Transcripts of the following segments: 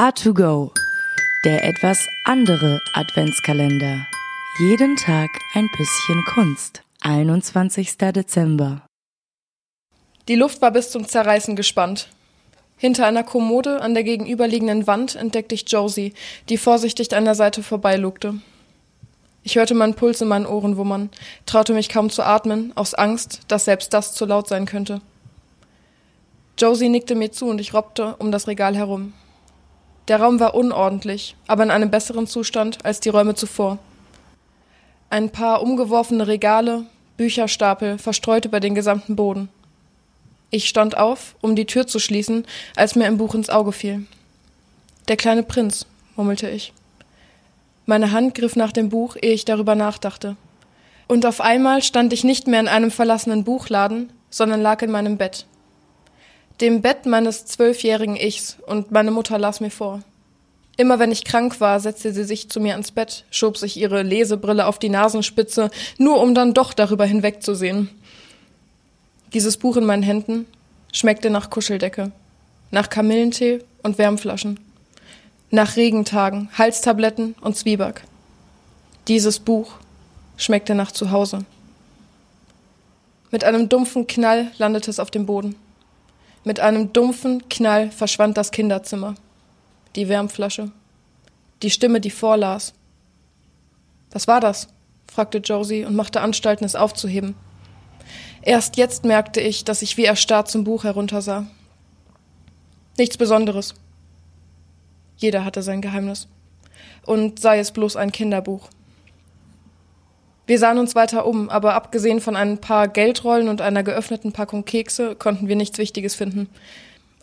A2Go, der etwas andere Adventskalender. Jeden Tag ein bisschen Kunst. 21. Dezember. Die Luft war bis zum Zerreißen gespannt. Hinter einer Kommode an der gegenüberliegenden Wand entdeckte ich Josie, die vorsichtig an der Seite vorbeilugte. Ich hörte meinen Puls in meinen Ohren wummern, traute mich kaum zu atmen, aus Angst, dass selbst das zu laut sein könnte. Josie nickte mir zu und ich robbte um das Regal herum. Der Raum war unordentlich, aber in einem besseren Zustand als die Räume zuvor. Ein paar umgeworfene Regale, Bücherstapel verstreut über den gesamten Boden. Ich stand auf, um die Tür zu schließen, als mir ein Buch ins Auge fiel. Der kleine Prinz, murmelte ich. Meine Hand griff nach dem Buch, ehe ich darüber nachdachte. Und auf einmal stand ich nicht mehr in einem verlassenen Buchladen, sondern lag in meinem Bett. Dem Bett meines zwölfjährigen Ichs, und meine Mutter las mir vor. Immer wenn ich krank war, setzte sie sich zu mir ans Bett, schob sich ihre Lesebrille auf die Nasenspitze, nur um dann doch darüber hinwegzusehen. Dieses Buch in meinen Händen schmeckte nach Kuscheldecke, nach Kamillentee und Wärmflaschen, nach Regentagen, Halstabletten und Zwieback. Dieses Buch schmeckte nach Zuhause. Mit einem dumpfen Knall landete es auf dem Boden. Mit einem dumpfen Knall verschwand das Kinderzimmer die Wärmflasche, die Stimme, die vorlas. Was war das? fragte Josie und machte Anstalten, es aufzuheben. Erst jetzt merkte ich, dass ich wie erstarrt zum Buch heruntersah. Nichts Besonderes. Jeder hatte sein Geheimnis. Und sei es bloß ein Kinderbuch. Wir sahen uns weiter um, aber abgesehen von ein paar Geldrollen und einer geöffneten Packung Kekse konnten wir nichts Wichtiges finden.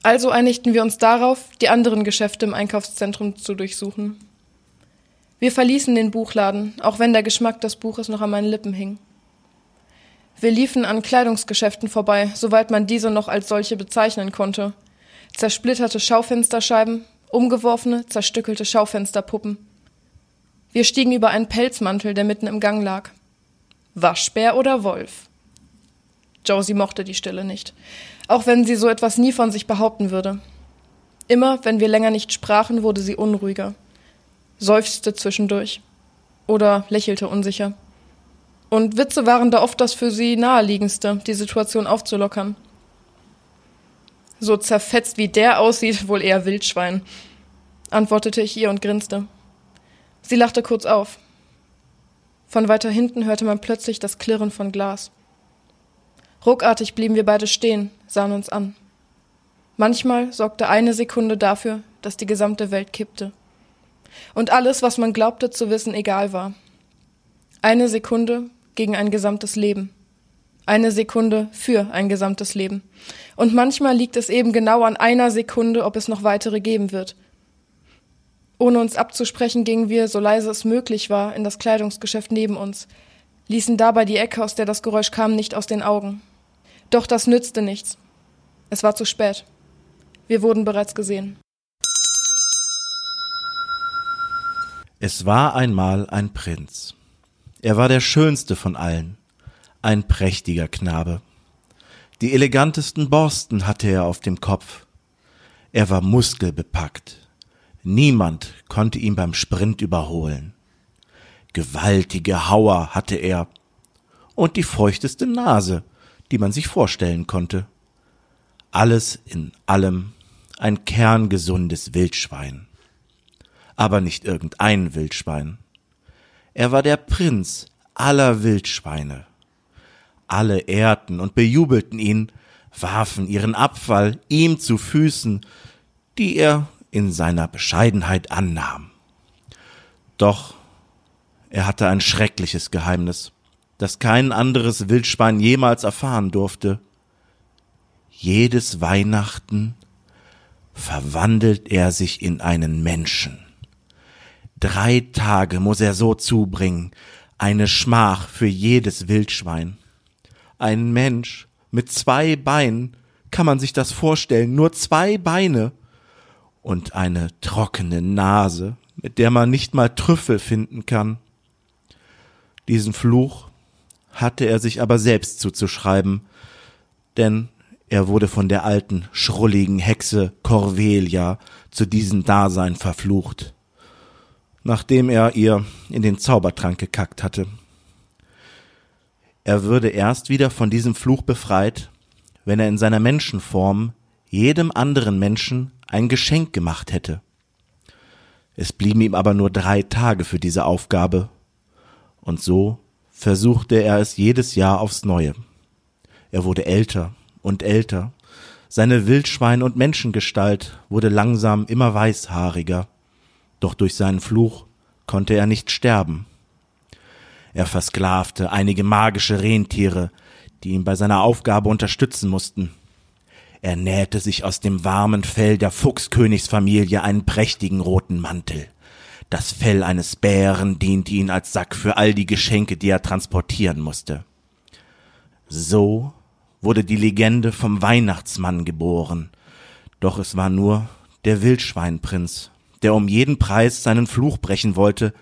Also einigten wir uns darauf, die anderen Geschäfte im Einkaufszentrum zu durchsuchen. Wir verließen den Buchladen, auch wenn der Geschmack des Buches noch an meinen Lippen hing. Wir liefen an Kleidungsgeschäften vorbei, soweit man diese noch als solche bezeichnen konnte. Zersplitterte Schaufensterscheiben, umgeworfene, zerstückelte Schaufensterpuppen. Wir stiegen über einen Pelzmantel, der mitten im Gang lag. Waschbär oder Wolf? Josie mochte die Stille nicht auch wenn sie so etwas nie von sich behaupten würde. Immer, wenn wir länger nicht sprachen, wurde sie unruhiger, seufzte zwischendurch oder lächelte unsicher. Und Witze waren da oft das für sie naheliegendste, die Situation aufzulockern. So zerfetzt wie der aussieht, wohl eher Wildschwein, antwortete ich ihr und grinste. Sie lachte kurz auf. Von weiter hinten hörte man plötzlich das Klirren von Glas. Ruckartig blieben wir beide stehen, sahen uns an. Manchmal sorgte eine Sekunde dafür, dass die gesamte Welt kippte. Und alles, was man glaubte zu wissen, egal war. Eine Sekunde gegen ein gesamtes Leben. Eine Sekunde für ein gesamtes Leben. Und manchmal liegt es eben genau an einer Sekunde, ob es noch weitere geben wird. Ohne uns abzusprechen, gingen wir, so leise es möglich war, in das Kleidungsgeschäft neben uns, ließen dabei die Ecke, aus der das Geräusch kam, nicht aus den Augen. Doch das nützte nichts. Es war zu spät. Wir wurden bereits gesehen. Es war einmal ein Prinz. Er war der schönste von allen, ein prächtiger Knabe. Die elegantesten Borsten hatte er auf dem Kopf. Er war muskelbepackt. Niemand konnte ihn beim Sprint überholen. Gewaltige Hauer hatte er und die feuchteste Nase, die man sich vorstellen konnte. Alles in allem ein kerngesundes Wildschwein. Aber nicht irgendein Wildschwein. Er war der Prinz aller Wildschweine. Alle ehrten und bejubelten ihn, warfen ihren Abfall ihm zu Füßen, die er in seiner Bescheidenheit annahm. Doch er hatte ein schreckliches Geheimnis, das kein anderes Wildschwein jemals erfahren durfte. Jedes Weihnachten verwandelt er sich in einen Menschen. Drei Tage muss er so zubringen, eine Schmach für jedes Wildschwein. Ein Mensch mit zwei Beinen, kann man sich das vorstellen, nur zwei Beine und eine trockene Nase, mit der man nicht mal Trüffel finden kann. Diesen Fluch hatte er sich aber selbst zuzuschreiben, denn Er wurde von der alten, schrulligen Hexe Corvelia zu diesem Dasein verflucht, nachdem er ihr in den Zaubertrank gekackt hatte. Er würde erst wieder von diesem Fluch befreit, wenn er in seiner Menschenform jedem anderen Menschen ein Geschenk gemacht hätte. Es blieben ihm aber nur drei Tage für diese Aufgabe, und so versuchte er es jedes Jahr aufs neue. Er wurde älter und älter, seine Wildschwein und Menschengestalt wurde langsam immer weißhaariger, doch durch seinen Fluch konnte er nicht sterben. Er versklavte einige magische Rentiere, die ihn bei seiner Aufgabe unterstützen mussten. Er nähte sich aus dem warmen Fell der Fuchskönigsfamilie einen prächtigen roten Mantel. Das Fell eines Bären diente ihm als Sack für all die Geschenke, die er transportieren musste. So wurde die Legende vom Weihnachtsmann geboren. Doch es war nur der Wildschweinprinz, der um jeden Preis seinen Fluch brechen wollte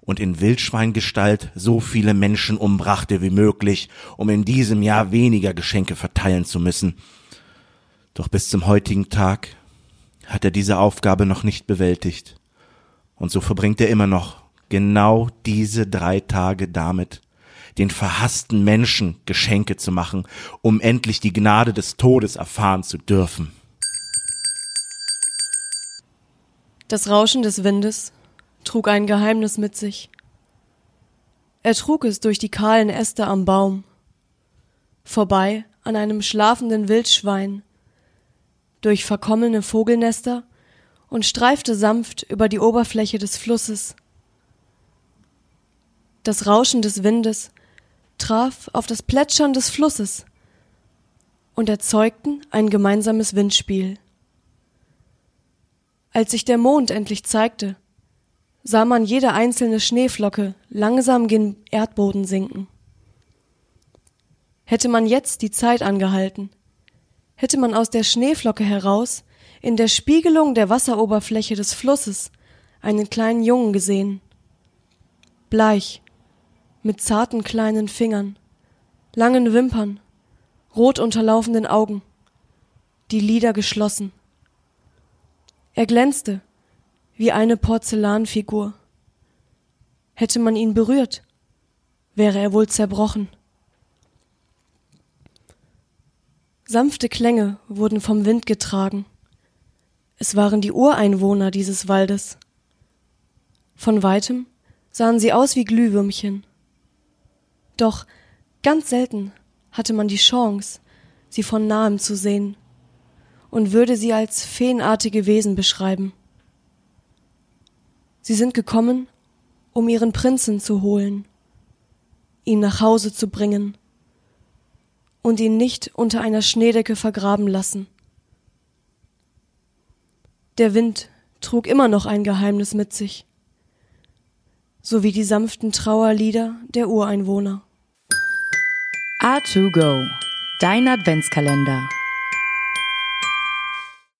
und in Wildschweingestalt so viele Menschen umbrachte wie möglich, um in diesem Jahr weniger Geschenke verteilen zu müssen. Doch bis zum heutigen Tag hat er diese Aufgabe noch nicht bewältigt. Und so verbringt er immer noch genau diese drei Tage damit, den verhassten Menschen Geschenke zu machen, um endlich die Gnade des Todes erfahren zu dürfen. Das Rauschen des Windes trug ein Geheimnis mit sich. Er trug es durch die kahlen Äste am Baum, vorbei an einem schlafenden Wildschwein, durch verkommene Vogelnester und streifte sanft über die Oberfläche des Flusses. Das Rauschen des Windes traf auf das Plätschern des Flusses und erzeugten ein gemeinsames Windspiel. Als sich der Mond endlich zeigte, sah man jede einzelne Schneeflocke langsam gen Erdboden sinken. Hätte man jetzt die Zeit angehalten, hätte man aus der Schneeflocke heraus in der Spiegelung der Wasseroberfläche des Flusses einen kleinen Jungen gesehen. Bleich, mit zarten kleinen Fingern, langen Wimpern, rot unterlaufenden Augen, die Lider geschlossen. Er glänzte wie eine Porzellanfigur. Hätte man ihn berührt, wäre er wohl zerbrochen. Sanfte Klänge wurden vom Wind getragen. Es waren die Ureinwohner dieses Waldes. Von weitem sahen sie aus wie Glühwürmchen. Doch ganz selten hatte man die Chance, sie von nahem zu sehen und würde sie als feenartige Wesen beschreiben. Sie sind gekommen, um ihren Prinzen zu holen, ihn nach Hause zu bringen und ihn nicht unter einer Schneedecke vergraben lassen. Der Wind trug immer noch ein Geheimnis mit sich, sowie die sanften Trauerlieder der Ureinwohner. A2Go, dein Adventskalender.